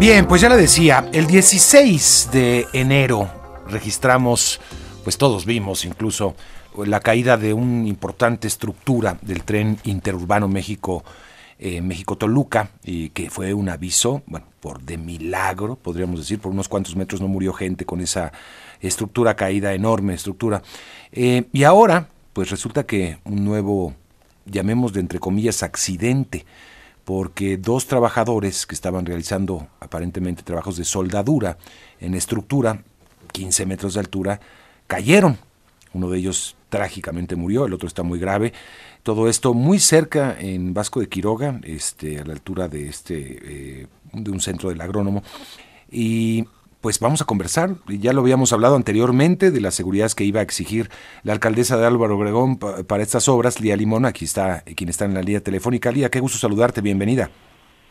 Bien, pues ya le decía, el 16 de enero registramos, pues todos vimos incluso la caída de una importante estructura del tren interurbano México eh, México Toluca y que fue un aviso, bueno, por de milagro, podríamos decir, por unos cuantos metros no murió gente con esa estructura caída, enorme estructura. Eh, y ahora, pues resulta que un nuevo, llamemos de entre comillas, accidente, porque dos trabajadores que estaban realizando aparentemente trabajos de soldadura en estructura, 15 metros de altura, cayeron. Uno de ellos trágicamente murió, el otro está muy grave. Todo esto muy cerca en Vasco de Quiroga, este, a la altura de, este, eh, de un centro del agrónomo. Y pues vamos a conversar. Ya lo habíamos hablado anteriormente de las seguridades que iba a exigir la alcaldesa de Álvaro Obregón para estas obras, Lía Limón. Aquí está quien está en la línea telefónica. Lía, qué gusto saludarte, bienvenida.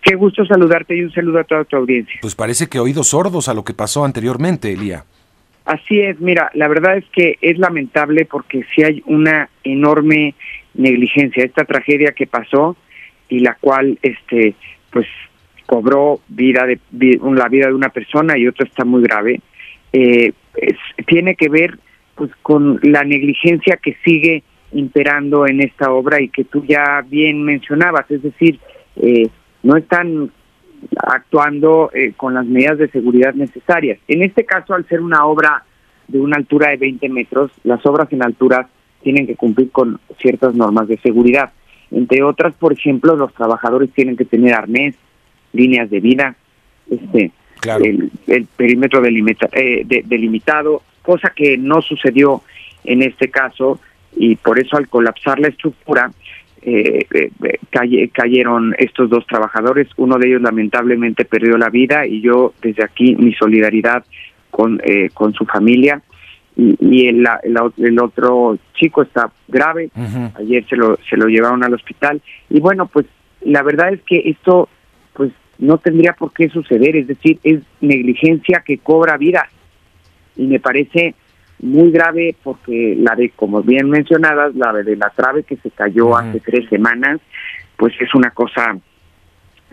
Qué gusto saludarte y un saludo a toda tu audiencia. Pues parece que oídos sordos a lo que pasó anteriormente, Lía. Así es, mira, la verdad es que es lamentable porque si hay una enorme negligencia, esta tragedia que pasó y la cual, este, pues cobró vida de la vida de una persona y otra está muy grave, eh, tiene que ver pues con la negligencia que sigue imperando en esta obra y que tú ya bien mencionabas, es decir, eh, no están actuando eh, con las medidas de seguridad necesarias. En este caso, al ser una obra de una altura de 20 metros, las obras en alturas tienen que cumplir con ciertas normas de seguridad. Entre otras, por ejemplo, los trabajadores tienen que tener arnés, líneas de vida, este, el, perímetro eh, delimitado, cosa que no sucedió en este caso y por eso al colapsar la estructura eh, eh cayeron estos dos trabajadores, uno de ellos lamentablemente perdió la vida y yo desde aquí mi solidaridad con, eh, con su familia. Y, el, el, otro chico está grave, ayer se lo, se lo llevaron al hospital. Y bueno, pues la verdad es que esto no tendría por qué suceder, es decir, es negligencia que cobra vida. Y me parece muy grave porque la de, como bien mencionadas, la de la trave que se cayó hace tres semanas, pues es una cosa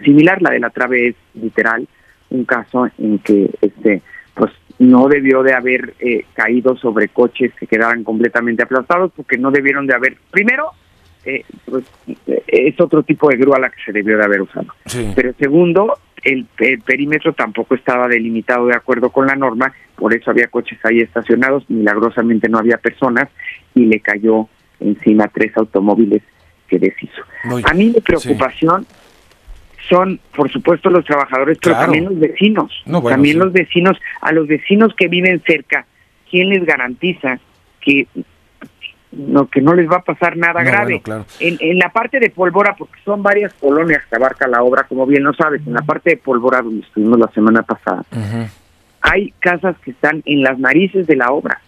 similar, la de la trave es literal, un caso en que este pues no debió de haber eh, caído sobre coches que quedaran completamente aplastados porque no debieron de haber, primero, eh, pues, es otro tipo de grúa la que se debió de haber usado. Pero segundo, el, perímetro tampoco estaba delimitado de acuerdo con la norma, por eso había coches ahí estacionados, milagrosamente no había personas y le cayó encima tres automóviles que deshizo. A mí mi preocupación son, por supuesto, los trabajadores, pero también los vecinos. también los vecinos, a los vecinos que viven cerca, ¿quién les garantiza que no que no les va a pasar nada grave? en, en la parte de Polvora, porque son varias colonias que abarca la obra, como bien lo sabes, en la parte de Polvora, donde estuvimos la semana pasada, hay casas que están en las narices de la obra.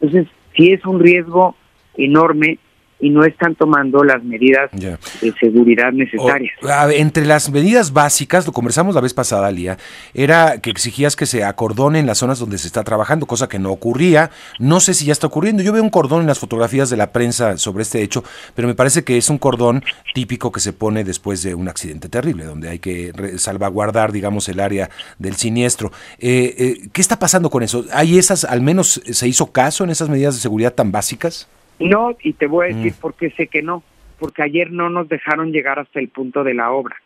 Entonces, si es un riesgo enorme y no están tomando las medidas de seguridad necesarias. entre las medidas básicas, lo conversamos la vez pasada, Lía, era que exigías que se acordone en las zonas donde se está trabajando, cosa que no ocurría. No sé si ya está ocurriendo. Yo veo un cordón en las fotografías de la prensa sobre este hecho, pero me parece que es un cordón típico que se pone después de un accidente terrible, donde hay que salvaguardar, digamos, el área del siniestro. Eh, eh, ¿Qué está pasando con eso? ¿Hay esas, al menos se hizo caso en esas medidas de seguridad tan básicas? No, y te voy a decir mm. por qué sé que no, porque ayer no nos dejaron llegar hasta el punto de la obra,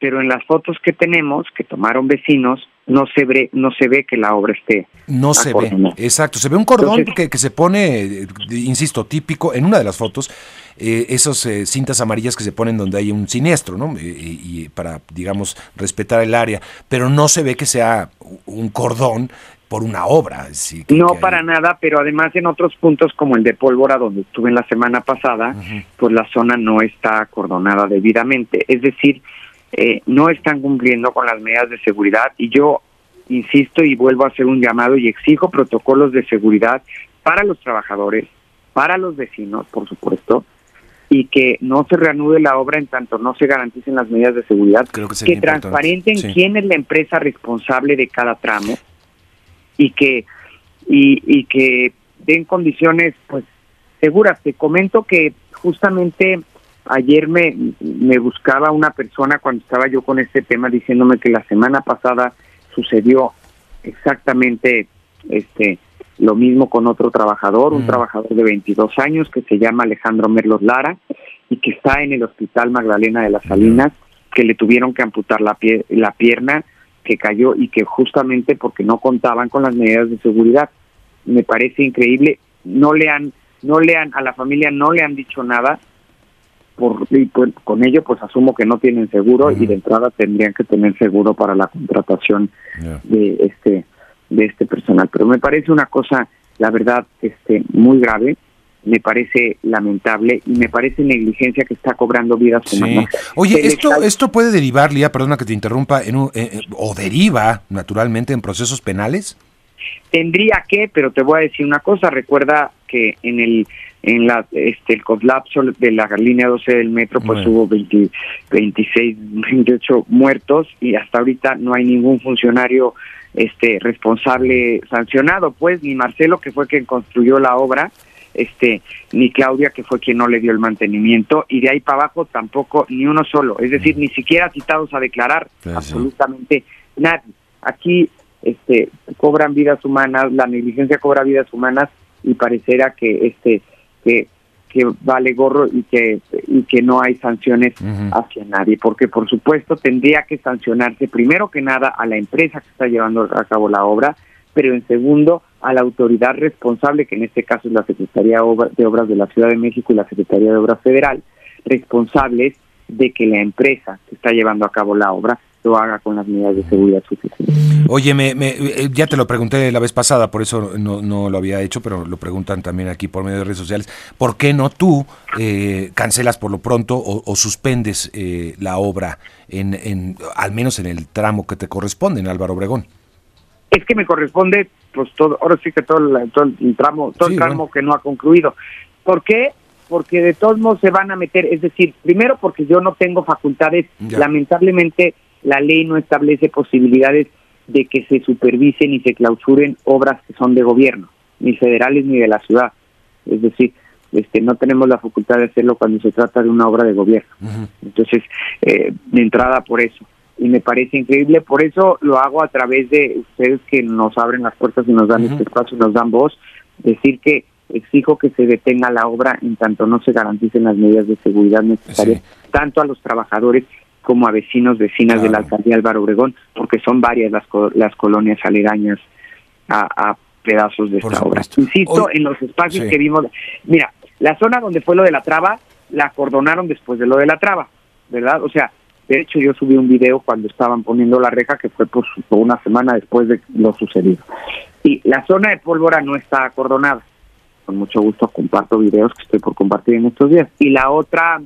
pero en las fotos que tenemos, que tomaron vecinos, no se ve, no se ve que la obra esté. No se ve, exacto, se ve un cordón que, que, se pone, eh, insisto, típico, en una de las fotos, eh, esas eh, cintas amarillas que se ponen donde hay un siniestro, ¿no? y para, digamos, respetar el área, pero no se ve que sea un cordón por una obra. no para nada, pero además en otros puntos como el de Pólvora, donde estuve en la semana pasada, pues la zona no está acordonada debidamente. Es decir, eh, no están cumpliendo con las medidas de seguridad y yo insisto y vuelvo a hacer un llamado y exijo protocolos de seguridad para los trabajadores, para los vecinos, por supuesto, y que no se reanude la obra en tanto no se garanticen las medidas de seguridad, que, transparenten quién es la empresa responsable de cada tramo y que y, y que den condiciones pues seguras. Te comento que justamente ayer me, me buscaba una persona cuando estaba yo con este tema diciéndome que la semana pasada sucedió exactamente este lo mismo con otro trabajador, un mm. trabajador de 22 años que se llama Alejandro Merlos Lara y que está en el Hospital Magdalena de las Salinas, que le tuvieron que amputar la, pie la pierna, que cayó y que justamente porque no contaban con las medidas de seguridad. Me parece increíble, no le han no le han a la familia no le han dicho nada, por, y pues, con ello pues asumo que no tienen seguro y de entrada tendrían que tener seguro para la contratación de este de este personal pero me parece una cosa la verdad este muy grave me parece lamentable y me parece negligencia que está cobrando vidas humanas. Oye, esto esto puede derivar, Lía, perdona que te interrumpa, en eh, eh, o deriva naturalmente en procesos penales. Tendría que, pero te voy a decir una cosa, recuerda que en el en la este el colapso de la línea 12 del metro pues hubo 20, 26 28 muertos y hasta ahorita no hay ningún funcionario este responsable sancionado pues ni Marcelo que fue quien construyó la obra este ni Claudia que fue quien no le dio el mantenimiento y de ahí para abajo tampoco ni uno solo. Es decir ni siquiera citados a declarar absolutamente nadie. Aquí este cobran vidas humanas la negligencia cobra vidas humanas y pareciera que este que, que vale gorro y que, y que no hay sanciones hacia nadie, porque por supuesto tendría que sancionarse primero que nada a la empresa que está llevando a cabo la obra, pero en segundo a la autoridad responsable, que en este caso es la Secretaría de Obras de la Ciudad de México y la Secretaría de Obras Federal, responsables de que la empresa que está llevando a cabo la obra lo haga con las medidas de seguridad suficientes. Oye, me, eh, ya te lo pregunté la vez pasada, por eso no, no, lo había hecho, pero lo preguntan también aquí por medio de redes sociales. ¿Por qué no tú eh, cancelas por lo pronto o, suspendes eh, la obra, en, en, al menos en el tramo que te corresponde en Álvaro Obregón? Es que me corresponde, pues todo, ahora sí que todo, el tramo, todo el tramo que no ha concluido. ¿Por qué? Porque de todos modos se van a meter, es decir, primero porque yo no tengo facultades, lamentablemente la ley no establece posibilidades de que se supervisen y se clausuren obras que son de gobierno, ni federales ni de la ciudad. Es decir, este, no tenemos la facultad de hacerlo cuando se trata de una obra de gobierno. Entonces, eh, de entrada por eso. Y me parece increíble, por eso lo hago a través de ustedes que nos abren las puertas y nos dan este espacio y nos dan voz, decir que exijo que se detenga la obra en tanto no se garanticen las medidas de seguridad necesarias, tanto a los trabajadores como a vecinos, vecinas de la alcaldía Álvaro Obregón, porque son varias las, las colonias aledañas a, pedazos de esta obra. Insisto, en los espacios que vimos, mira, la zona donde fue lo de la traba, la acordonaron después de lo de la traba, ¿verdad? O sea, de hecho yo subí un video cuando estaban poniendo la reja que fue por, por una semana después de lo sucedido. Y la zona de pólvora no está acordonada. Con mucho gusto comparto videos que estoy por compartir en estos días. Y la otra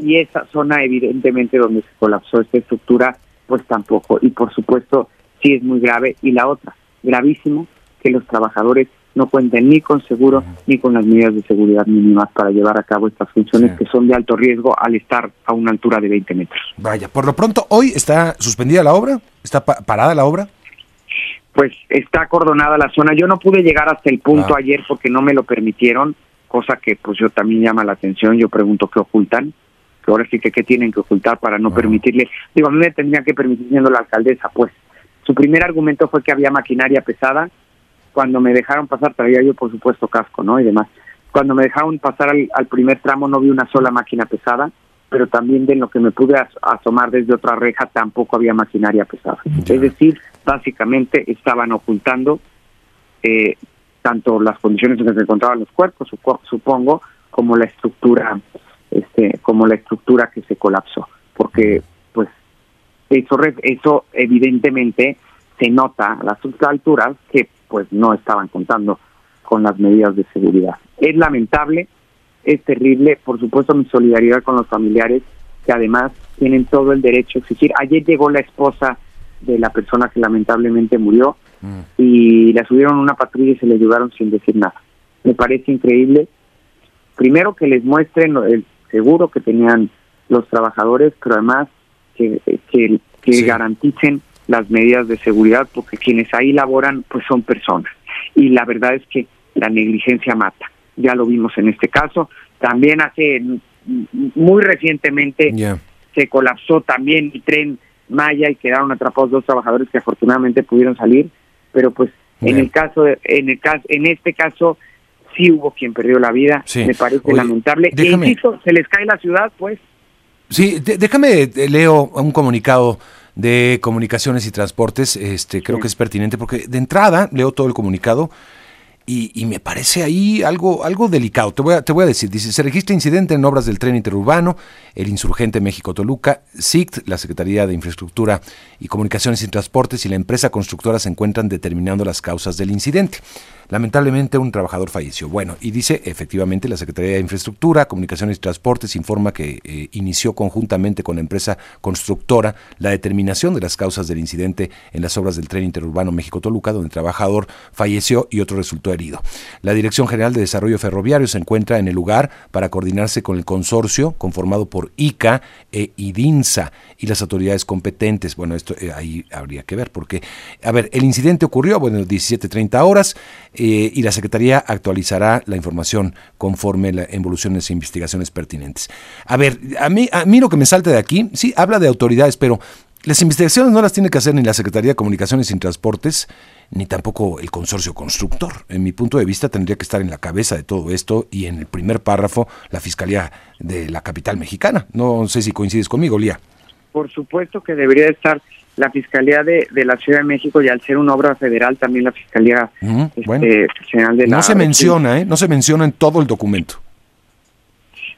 y esa zona evidentemente donde se colapsó esta estructura, pues tampoco. Y por supuesto, sí es muy grave. Y la otra, gravísimo, que los trabajadores no cuenten ni con seguro ni con las medidas de seguridad mínimas para llevar a cabo estas funciones que son de alto riesgo al estar a una altura de 20 metros. Vaya, por lo pronto, ¿hoy está suspendida la obra? ¿Está parada la obra? Pues está acordonada la zona. Yo no pude llegar hasta el punto ah. ayer porque no me lo permitieron, cosa que pues yo también llama la atención. Yo pregunto qué ocultan ahora sí que qué tienen que ocultar para no permitirle, digo, a mí me tendrían que permitir siendo la alcaldesa, pues. Su primer argumento fue que había maquinaria pesada, cuando me dejaron pasar traía yo por supuesto casco, ¿no? Y demás. Cuando me dejaron pasar al, primer tramo no vi una sola máquina pesada, pero también de lo que me pude asomar desde otra reja tampoco había maquinaria pesada. Es decir, básicamente estaban ocultando eh, tanto las condiciones en que se encontraban los cuerpos, supongo, como la estructura este, como la estructura que se colapsó, porque pues eso, eso evidentemente se nota a las alturas que pues no estaban contando con las medidas de seguridad. Es lamentable, es terrible, por supuesto mi solidaridad con los familiares que además tienen todo el derecho a exigir. Ayer llegó la esposa de la persona que lamentablemente murió mm. y la subieron a una patrulla y se le ayudaron sin decir nada. Me parece increíble. Primero que les muestren el seguro que tenían los trabajadores, pero además que, que, garanticen las medidas de seguridad, porque quienes ahí laboran pues son personas. Y la verdad es que la negligencia mata. Ya lo vimos en este caso. También hace muy recientemente se colapsó también el tren Maya y quedaron atrapados dos trabajadores que afortunadamente pudieron salir, pero pues en el caso en el caso en este caso sí hubo quien perdió la vida, me parece lamentable. E insisto, se les cae la ciudad, pues. Sí, déjame eh, leo un comunicado de Comunicaciones y Transportes, este creo que es pertinente porque de entrada leo todo el comunicado y, me parece ahí algo, algo delicado. Te voy, a, te voy a decir, dice, se registra incidente en obras del tren interurbano, el insurgente México-Toluca, SICT, la Secretaría de Infraestructura y Comunicaciones y Transportes y la empresa constructora se encuentran determinando las causas del incidente. Lamentablemente un trabajador falleció. Bueno, y dice efectivamente la Secretaría de Infraestructura, Comunicaciones y Transportes informa que eh, inició conjuntamente con la empresa constructora la determinación de las causas del incidente en las obras del tren interurbano México-Toluca, donde el trabajador falleció y otro resultó herido. La Dirección General de Desarrollo Ferroviario se encuentra en el lugar para coordinarse con el consorcio conformado por ICA e IDINSA y las autoridades competentes. Bueno, esto eh, ahí habría que ver, porque, a ver, el incidente ocurrió, bueno, 17.30 horas. Y la Secretaría actualizará la información conforme la evoluciones e investigaciones pertinentes. A ver, a mí, a mí lo que me salta de aquí, sí, habla de autoridades, pero las investigaciones no las tiene que hacer ni la Secretaría de Comunicaciones y Transportes, ni tampoco el consorcio constructor. En mi punto de vista tendría que estar en la cabeza de todo esto y en el primer párrafo la Fiscalía de la capital mexicana. No sé si coincides conmigo, Lía. Por supuesto que debería estar la Fiscalía de, la Ciudad de México y al ser una obra federal también la Fiscalía este, General de la... No se menciona, ¿eh? No se menciona en todo el documento.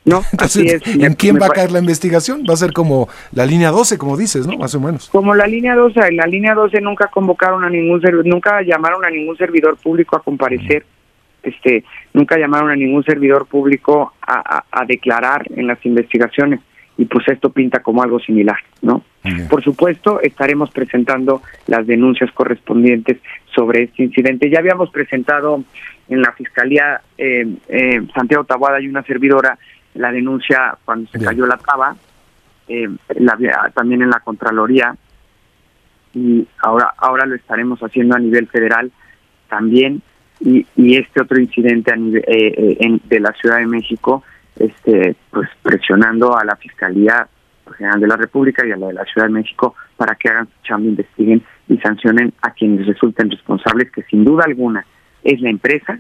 No, Entonces, ¿en quién va a caer la investigación? Va a ser como la línea 12, como dices, ¿no? Más o menos. Como la línea 12, en la línea 12 nunca convocaron a ningún nunca llamaron a ningún servidor público a comparecer. Este, nunca llamaron a ningún servidor público a declarar en las investigaciones y pues esto pinta como algo similar, ¿no? Por supuesto, estaremos presentando las denuncias correspondientes sobre este incidente. Ya habíamos presentado en la Fiscalía eh, eh, Santiago Tabuada y una servidora la denuncia cuando se cayó la traba, eh, también en la Contraloría, y ahora, ahora lo estaremos haciendo a nivel federal también, y, y este otro incidente a nivel, eh, de la Ciudad de México, este, pues presionando a la Fiscalía General de la República y a la de la Ciudad de México para que hagan su chamba, investiguen y sancionen a quienes resulten responsables, que sin duda alguna es la empresa,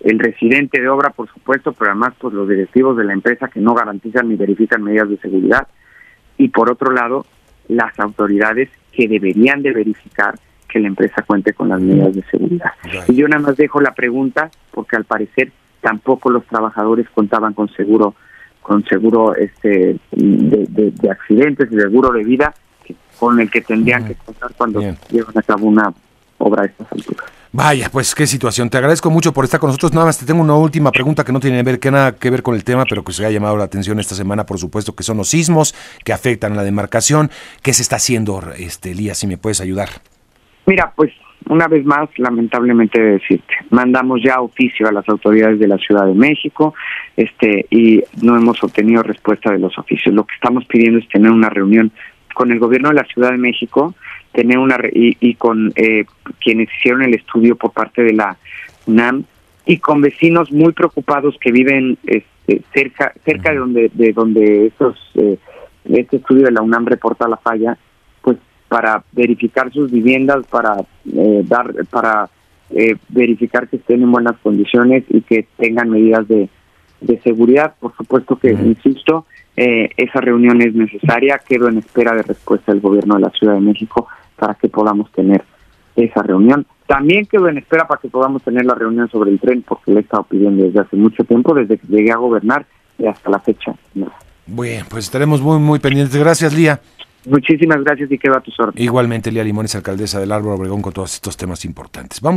el residente de obra, por supuesto, pero además pues los directivos de la empresa que no garantizan ni verifican medidas de seguridad y por otro lado las autoridades que deberían de verificar que la empresa cuente con las medidas de seguridad. Y yo nada más dejo la pregunta porque al parecer tampoco los trabajadores contaban con seguro con seguro este de, accidentes y seguro de vida con el que tendrían que contar cuando llevan a cabo una obra de estas alturas. Vaya, pues qué situación. Te agradezco mucho por estar con nosotros. Nada más te tengo una última pregunta que no tiene ver, que nada que ver con el tema, pero que se ha llamado la atención esta semana, por supuesto, que son los sismos que afectan a la demarcación. ¿Qué se está haciendo, este Elías, si me puedes ayudar? Mira, pues una vez más, lamentablemente decirte, mandamos ya oficio a las autoridades de la Ciudad de México, este, y no hemos obtenido respuesta de los oficios. Lo que estamos pidiendo es tener una reunión con el gobierno de la Ciudad de México, tener una y, con eh, quienes hicieron el estudio por parte de la UNAM y con vecinos muy preocupados que viven este, cerca cerca de donde de donde estos eh, este estudio de la UNAM reporta la falla para verificar sus viviendas, para eh, dar, para eh, verificar que estén en buenas condiciones y que tengan medidas de, seguridad. Por supuesto que, insisto, eh, esa reunión es necesaria. Quedo en espera de respuesta del gobierno de la Ciudad de México para que podamos tener esa reunión. También quedo en espera para que podamos tener la reunión sobre el tren, porque le he estado pidiendo desde hace mucho tiempo, desde que llegué a gobernar y hasta la fecha. Bueno, pues estaremos muy, muy pendientes. Gracias, Lía. Muchísimas gracias y quedo a tus órdenes. Igualmente, Lía Limones, alcaldesa del Árbol Obregón, con todos estos temas importantes. Vamos